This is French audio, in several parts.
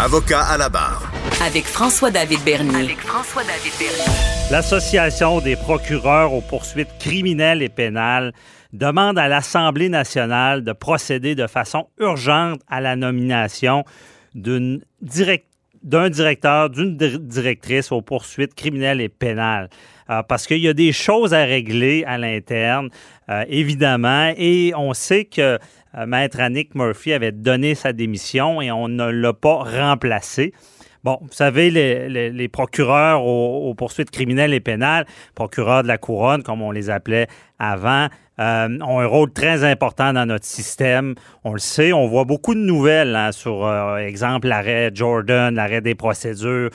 Avocat à la barre. Avec François-David Bernier. Avec François-David Bernier. L'Association des procureurs aux poursuites criminelles et pénales demande à l'Assemblée nationale de procéder de façon urgente à la nomination d'une d'un directeur, d'une directrice aux poursuites criminelles et pénales. Euh, parce qu'il y a des choses à régler à l'interne, euh, évidemment, et on sait que euh, Maître Annick Murphy avait donné sa démission et on ne l'a pas remplacé. Bon, vous savez, les, procureurs aux, poursuites criminelles et pénales, procureurs de la couronne, comme on les appelait avant, euh, ont un rôle très important dans notre système. On le sait, on voit beaucoup de nouvelles hein, sur, euh, exemple, l'arrêt Jordan, l'arrêt des procédures.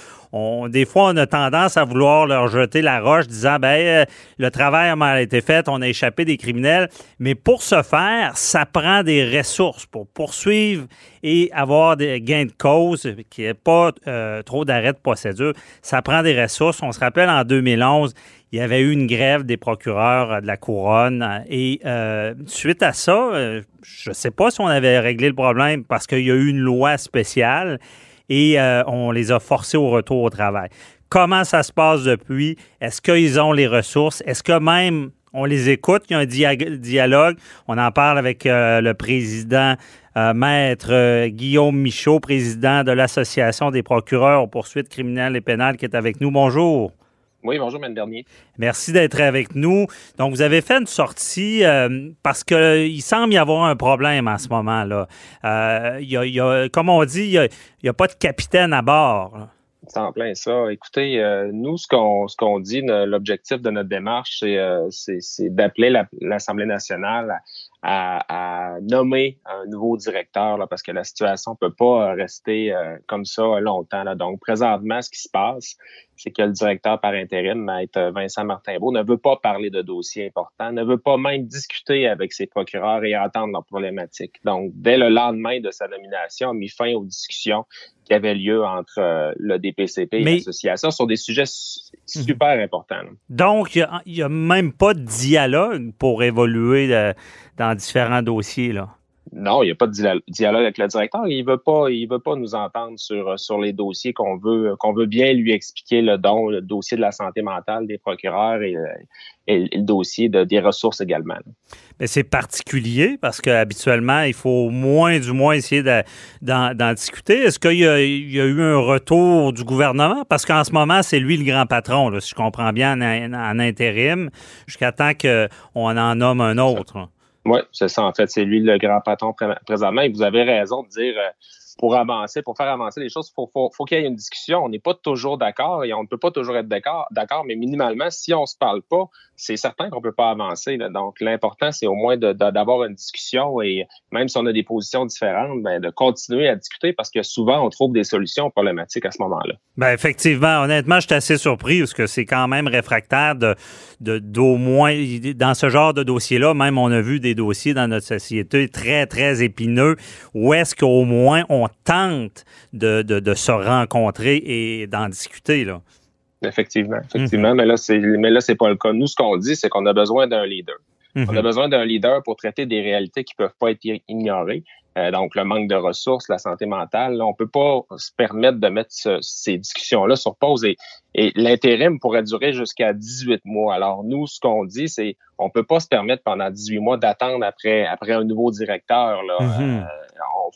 Des fois, on a tendance à vouloir leur jeter la roche disant, ben, euh, le travail a mal été fait, on a échappé des criminels. Mais pour ce faire, ça prend des ressources pour poursuivre et avoir des gains de cause, qui n'est pas trop d'arrêts de procédure. Ça prend des ressources. On se rappelle en 2011, il y avait eu une grève des procureurs euh, de la couronne. Euh, et euh, suite à ça, je ne sais pas si on avait réglé le problème parce qu'il y a eu une loi spéciale et on les a forcés au retour au travail. Comment ça se passe depuis? Est-ce qu'ils ont les ressources? Est-ce que même on les écoute? Il y a un dialogue. On en parle avec le président, maître Guillaume Michaud, président de l'Association des procureurs aux poursuites criminelles et pénales, qui est avec nous. Bonjour. Oui, bonjour, Mme Bernier. Merci d'être avec nous. Donc, vous avez fait une sortie euh, parce qu'il semble y avoir un problème en ce moment-là. Euh, y a, comme on dit, il n'y a, pas de capitaine à bord. C'est en plein ça. Écoutez, euh, nous, ce qu'on ce qu'on dit, l'objectif de notre démarche, c'est d'appeler l'Assemblée nationale à, nommer un nouveau directeur là, parce que la situation peut pas rester comme ça longtemps. Là. Donc, présentement, ce qui se passe, c'est que le directeur par intérim, Maître Vincent Martin-Beau, ne veut pas parler de dossiers importants, ne veut pas même discuter avec ses procureurs et entendre leurs problématiques. Donc, dès le lendemain de sa nomination, a mis fin aux discussions qui avaient lieu entre euh, le DPCP et l'association sur des sujets mhm. super importants. Donc, il n'y a, même pas de dialogue pour évoluer euh, dans différents dossiers, là. Non, il n'y a pas de dialogue avec le directeur. Il veut pas, il veut pas nous entendre sur sur les dossiers qu'on veut qu'on veut bien lui expliquer le don, le dossier de la santé mentale des procureurs et, le dossier de, des ressources également. Mais c'est particulier parce qu'habituellement, il faut au moins du moins essayer d'en discuter. Est-ce qu'il y, a eu un retour du gouvernement? Parce qu'en ce moment, c'est lui le grand patron, si je comprends bien, en, en intérim, jusqu'à temps qu'on en nomme un autre. Oui, c'est ça. En fait, c'est lui le grand patron présentement. Et vous avez raison de dire euh, pour avancer, pour faire avancer les choses, faut, faut, qu'il y ait une discussion. On n'est pas toujours d'accord et on ne peut pas toujours être d'accord, d'accord, mais minimalement, si on se parle pas, c'est certain qu'on peut pas avancer. Donc, l'important, c'est au moins d'avoir une discussion et même si on a des positions différentes, ben, de continuer à discuter parce que souvent, on trouve des solutions problématiques à ce moment-là. Ben, effectivement, honnêtement, je suis assez surpris parce que c'est quand même réfractaire de, d'au moins, dans ce genre de dossier-là, même on a vu des dossiers dans notre société très, très épineux où est-ce qu'au moins on tente de, se rencontrer et d'en discuter. Là. Effectivement, effectivement. Mhm. Mais là, c'est mais là, c'est pas le cas. Nous, ce qu'on dit, c'est qu'on a besoin d'un leader. On a besoin d'un leader pour traiter des réalités qui peuvent pas être ignorées. Euh, donc, le manque de ressources, la santé mentale. on peut pas se permettre de mettre ces discussions-là sur pause. Et, et l'intérim pourrait durer jusqu'à 18 mois. Alors, nous, ce qu'on dit, c'est on peut pas se permettre pendant 18 mois d'attendre après, après un nouveau directeur. Là. Euh,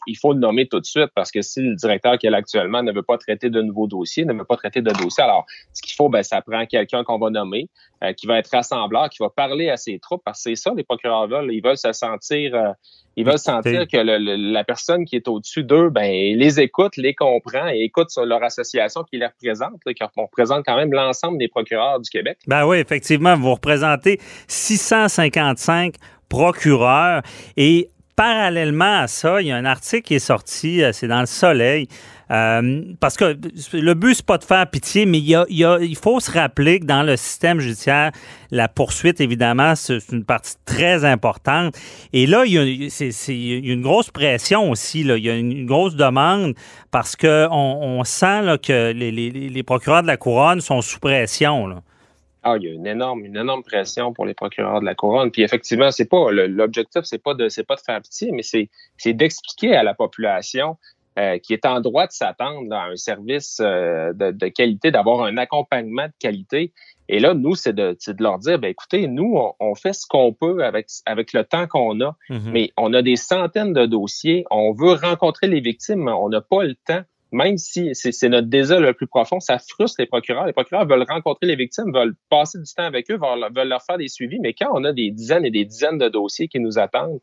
il faut le nommer tout de suite parce que si le directeur qui est là actuellement ne veut pas traiter de nouveaux dossiers, ne veut pas traiter de dossiers, alors ce qu'il faut, ben, ça prend quelqu'un qu'on va nommer, euh, qui va être rassembleur, qui va parler à ses troupes, parce que c'est ça, les procureurs veulent, ils veulent se sentir, euh, ils veulent sentir que la personne qui est au-dessus d'eux, ben, les écoute, les comprend et écoute sur leur association qui les représente, qui représente quand même l'ensemble des procureurs du Québec. Ben oui, effectivement, vous représentez 655 procureurs et parallèlement à ça, il y a un article qui est sorti, euh, c'est dans le Soleil, euh, parce que le but, c'est pas de faire pitié, mais il, faut se rappeler que dans le système judiciaire, la poursuite, évidemment, c'est une partie très importante. Et là, il y a, une grosse pression aussi. Il y a une, grosse demande parce qu'on on sent que les, procureurs de la couronne sont sous pression. Ah, il y a une énorme, une énorme pression pour les procureurs de la couronne. Puis effectivement, c'est pas l'objectif, c'est pas de c'est pas de faire pitié, mais c'est c'est d'expliquer à la population qui est en droit de s'attendre à un service de, qualité, d'avoir un accompagnement de qualité. Et là, nous, c'est de, de, leur dire, ben écoutez, nous, on, fait ce qu'on peut avec, avec le temps qu'on a, mm-hmm. mais on a des centaines de dossiers, on veut rencontrer les victimes, on n'a pas le temps même si c'est notre désir le plus profond, ça frustre les procureurs. Les procureurs veulent rencontrer les victimes, veulent passer du temps avec eux, veulent, leur faire des suivis, mais quand on a des dizaines et des dizaines de dossiers qui nous attendent,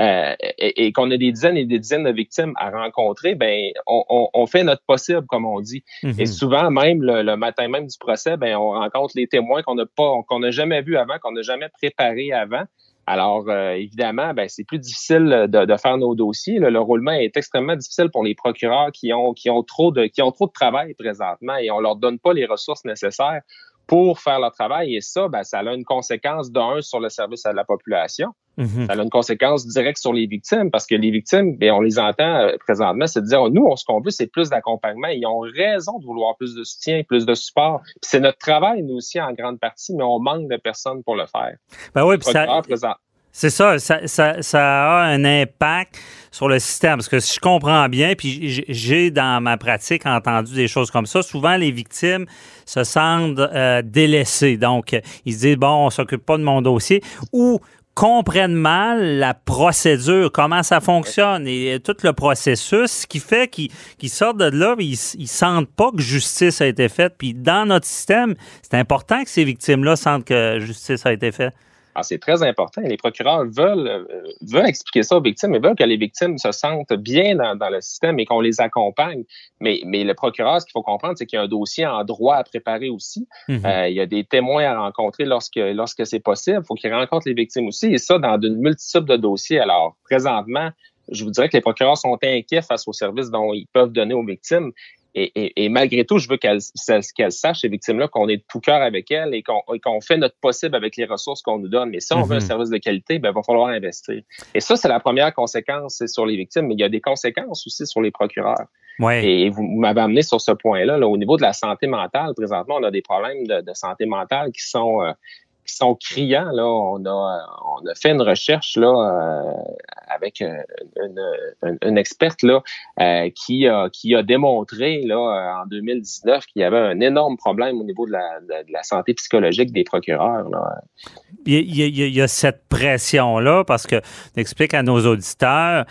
euh, et, qu'on a des dizaines et des dizaines de victimes à rencontrer, ben on, fait notre possible, comme on dit. Mm-hmm. Et souvent, même le, matin même du procès, ben on rencontre les témoins qu'on n'a pas, qu'on n'a jamais vus avant, qu'on n'a jamais préparés avant. Alors, euh, évidemment, ben, c'est plus difficile de, faire nos dossiers. Le, roulement est extrêmement difficile pour les procureurs qui ont, qui ont, trop, de, qui ont trop de travail présentement et on leur donne pas les ressources nécessaires pour faire leur travail. Et ça, ben, ça a une conséquence d'un sur le service à la population. Mm-hmm. Ça a une conséquence directe sur les victimes parce que les victimes, ben, on les entend euh, présentement, c'est de dire, nous, on, ce qu'on veut, c'est plus d'accompagnement. Ils ont raison de vouloir plus de soutien, plus de support. C'est notre travail, nous aussi, en grande partie, mais on manque de personnes pour le faire. Ben oui, ça, c'est ça ça, ça, a un impact sur le système. Parce que si je comprends bien, puis j'ai dans ma pratique entendu des choses comme ça, souvent les victimes se sentent euh, délaissées. Donc, ils se disent, bon, on s'occupe pas de mon dossier. Ou comprennent mal la procédure, comment ça fonctionne et tout le processus, ce qui fait qu'ils sortent de là, ils, ils sentent pas que justice a été faite. Puis dans notre système, c'est important que ces victimes-là sentent que justice a été faite. Ah, c'est très important. Les procureurs veulent, euh, veulent expliquer ça aux victimes, ils veulent que les victimes se sentent bien dans, dans le système et qu'on les accompagne. Mais, mais le procureur, ce qu'il faut comprendre, c'est qu'il y a un dossier en droit à préparer aussi. Mhm. euh, il y a des témoins à rencontrer lorsque, lorsque c'est possible. Il faut qu'ils rencontrent les victimes aussi. Et ça, dans une multitude de dossiers. Alors, présentement, je vous dirais que les procureurs sont inquiets face aux services dont ils peuvent donner aux victimes. Et, malgré tout, je veux qu'elles qu'elle sachent, ces victimes-là, qu'on est de tout cœur avec elles et qu'on fait notre possible avec les ressources qu'on nous donne. Mais si on veut un mm-hmm. service de qualité, ben, il va falloir investir. Et ça, c'est la première conséquence sur les victimes, mais il y a des conséquences aussi sur les procureurs. Ouais. Et vous m'avez amené sur ce point-là. Là, au niveau de la santé mentale, présentement, on a des problèmes de, santé mentale qui sont euh, qui sont criants. Là, on a, on a fait une recherche là euh, avec euh, une, une, experte là euh, qui a qui a démontré là en 2019 qu'il y avait un énorme problème au niveau de la, de, la santé psychologique des procureurs. Là. Il, y a, il y a cette pression là parce que explique à nos auditeurs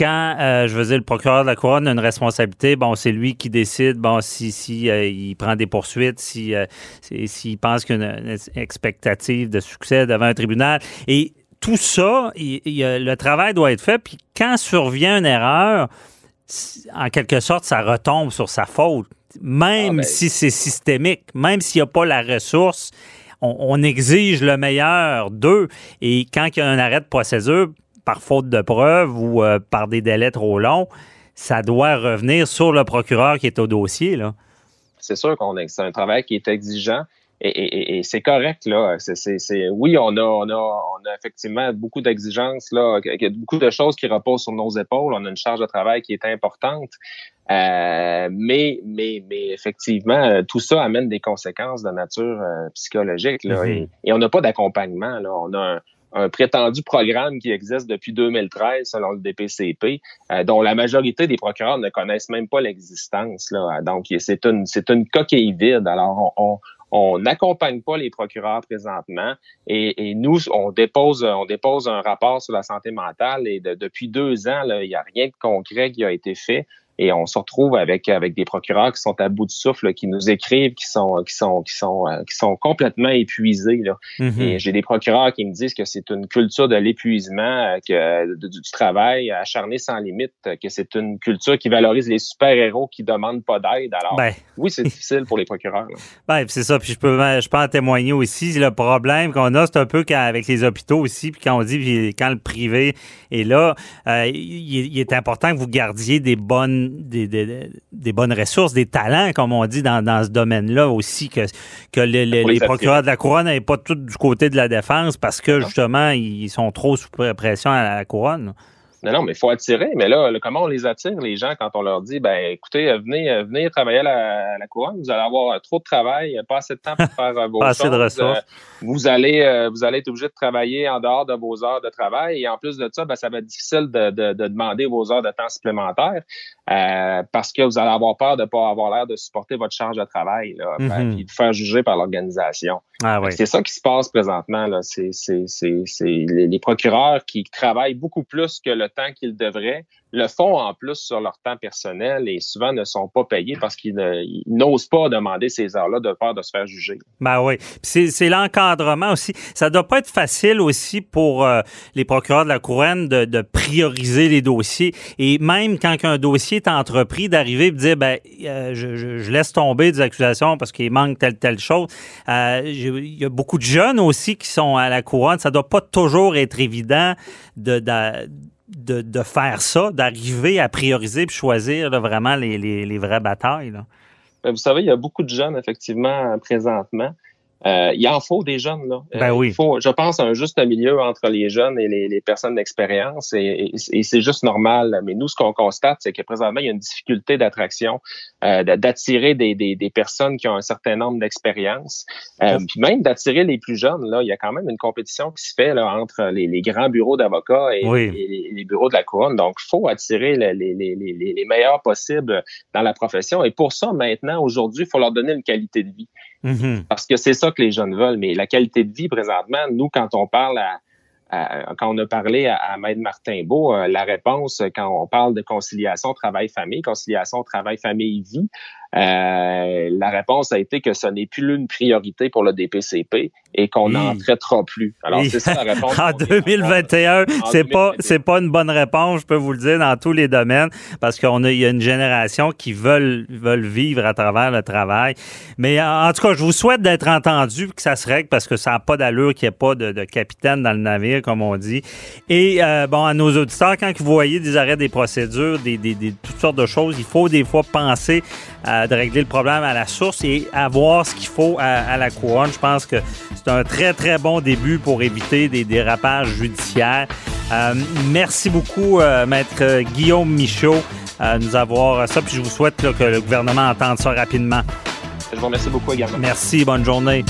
quand, euh, je veux dire, le procureur de la couronne a une responsabilité, bon, c'est lui qui décide, bon, si, si euh, il prend des poursuites, si euh, s'il pense qu'il y a une, expectative de succès devant un tribunal. Et tout ça, il, le travail doit être fait. Puis quand survient une erreur, en quelque sorte, ça retombe sur sa faute, même ah, ben si c'est systémique, même s'il n'y a pas la ressource. On, on exige le meilleur d'eux. Et quand il y a un arrêt de procédure, par faute de preuve ou euh, par des délais trop longs, ça doit revenir sur le procureur qui est au dossier. Là. C'est sûr qu'on c'est un travail qui est exigeant. Et, c'est correct là. C'est, oui, on a, on a, on a effectivement beaucoup d'exigences là, beaucoup de choses qui reposent sur nos épaules. On a une charge de travail qui est importante, euh, mais, mais, mais effectivement, tout ça amène des conséquences de nature euh, psychologique là, mm-hmm. et, et, on n'a pas d'accompagnement là. On a un, un prétendu programme qui existe depuis 2013 selon le DPCP, euh, dont la majorité des procureurs ne connaissent même pas l'existence. Donc, c'est une, c'est une coquille vide. Alors, on, on n'accompagne pas les procureurs présentement et, et, nous, on dépose, on dépose un rapport sur la santé mentale et depuis deux ans, là, il n'y a rien de concret qui a été fait et on se retrouve avec avec des procureurs qui sont à bout de souffle, qui nous écrivent, qui sont qui sont qui sont euh, qui sont complètement épuisés. Là. Mm-hmm. Et j'ai des procureurs qui me disent que c'est une culture de l'épuisement, euh, que du, travail acharné sans limite, que c'est une culture qui valorise les super héros qui demandent pas d'aide. Alors ben. oui, c'est difficile pour les procureurs. Ben, c'est ça. Puis je peux je peux en témoigner aussi. Le problème qu'on a, c'est un peu avec les hôpitaux aussi. Puis quand on dit quand le privé est là, euh, il, est important que vous gardiez des bonnes des, bonnes ressources, des talents, comme on dit dans, ce domaine-là aussi, que, que les procureurs de la couronne n'aient pas tout du côté de la défense parce que justement, ils sont trop sous pression à la couronne. Non, non, mais il faut attirer. Mais là, comment on les attire, les gens, quand on leur dit, ben, écoutez, venez, euh, venez travailler à la, couronne, vous allez avoir trop de travail, pas assez de temps pour faire euh, vos pas choses. Assez de ressources. vous allez, vous allez être obligé de travailler en dehors de vos heures de travail. Et en plus de ça, ben, ça va être difficile de, de, de demander vos heures de temps supplémentaires euh, parce que vous allez avoir peur de ne pas avoir l'air de supporter votre charge de travail, là, mm de faire juger par l'organisation. Ah, oui. C'est ça qui se passe présentement. Là. C'est, les, les procureurs qui travaillent beaucoup plus que le temps qu'ils devraient le font en plus sur leur temps personnel et souvent ne sont pas payés parce qu'ils n'osent pas demander ces heures-là de peur de se faire juger. Ben oui. C'est l'encadrement aussi. Ça doit pas être facile aussi pour euh, les procureurs de la couronne de, de, prioriser les dossiers. Et même quand un dossier entrepris, d'arriver et de dire, ben, euh, je, je, laisse tomber des accusations parce qu'il manque telle, telle chose. Euh, il y a beaucoup de jeunes aussi qui sont à la couronne. Ça doit pas toujours être évident de, de de, faire ça, d'arriver à prioriser et choisir vraiment les, les, vraies batailles? Ben, vous savez, il y a beaucoup de jeunes, effectivement, présentement, euh, il en faut des jeunes là. Ben euh, oui. Il faut, je pense, un juste milieu entre les jeunes et les, les personnes d'expérience, et, et, c'est juste normal. Mais nous, ce qu'on constate, c'est que présentement, il y a une difficulté d'attraction, euh, d'attirer des, des, des, personnes qui ont un certain nombre d'expériences, euh, puis même d'attirer les plus jeunes. Là, il y a quand même une compétition qui se fait là, entre les, les grands bureaux d'avocats et, les, bureaux de la couronne. Donc, il faut attirer les, les, meilleurs possibles dans la profession. Et pour ça, maintenant, aujourd'hui, il faut leur donner une qualité de vie. Mm-hmm. Parce que c'est ça que les jeunes veulent. Mais la qualité de vie, présentement, nous, quand on parle à, quand on a parlé à, à Maître Martin Beau, euh, la réponse, quand on parle de conciliation travail-famille, conciliation travail-famille-vie, euh, la réponse a été que ce n'est plus une priorité pour le DPCP et qu'on n'en traitera plus. Alors, c'est ça la réponse. en 2021, c'est pas, c'est pas une bonne réponse, je peux vous le dire, dans tous les domaines, parce qu'on a, il y a une génération qui veulent, veulent vivre à travers le travail. Mais en tout cas, je vous souhaite d'être entendu, que ça se règle, parce que ça n'a pas d'allure qu'il n'y ait pas de, de, capitaine dans le navire, comme on dit. Et, euh, bon, à nos auditeurs, quand vous voyez des arrêts des procédures, des, des, des toutes sortes de choses, il faut des fois penser à de régler le problème à la source et avoir ce qu'il faut à, la couronne. Je pense que c'est un très, très bon début pour éviter des dérapages judiciaires. Euh, merci beaucoup, euh, Maître Guillaume Michaud, euh, nous avoir ça. Puis je vous souhaite que le gouvernement entende ça rapidement. Je vous remercie beaucoup également. Merci, bonne journée.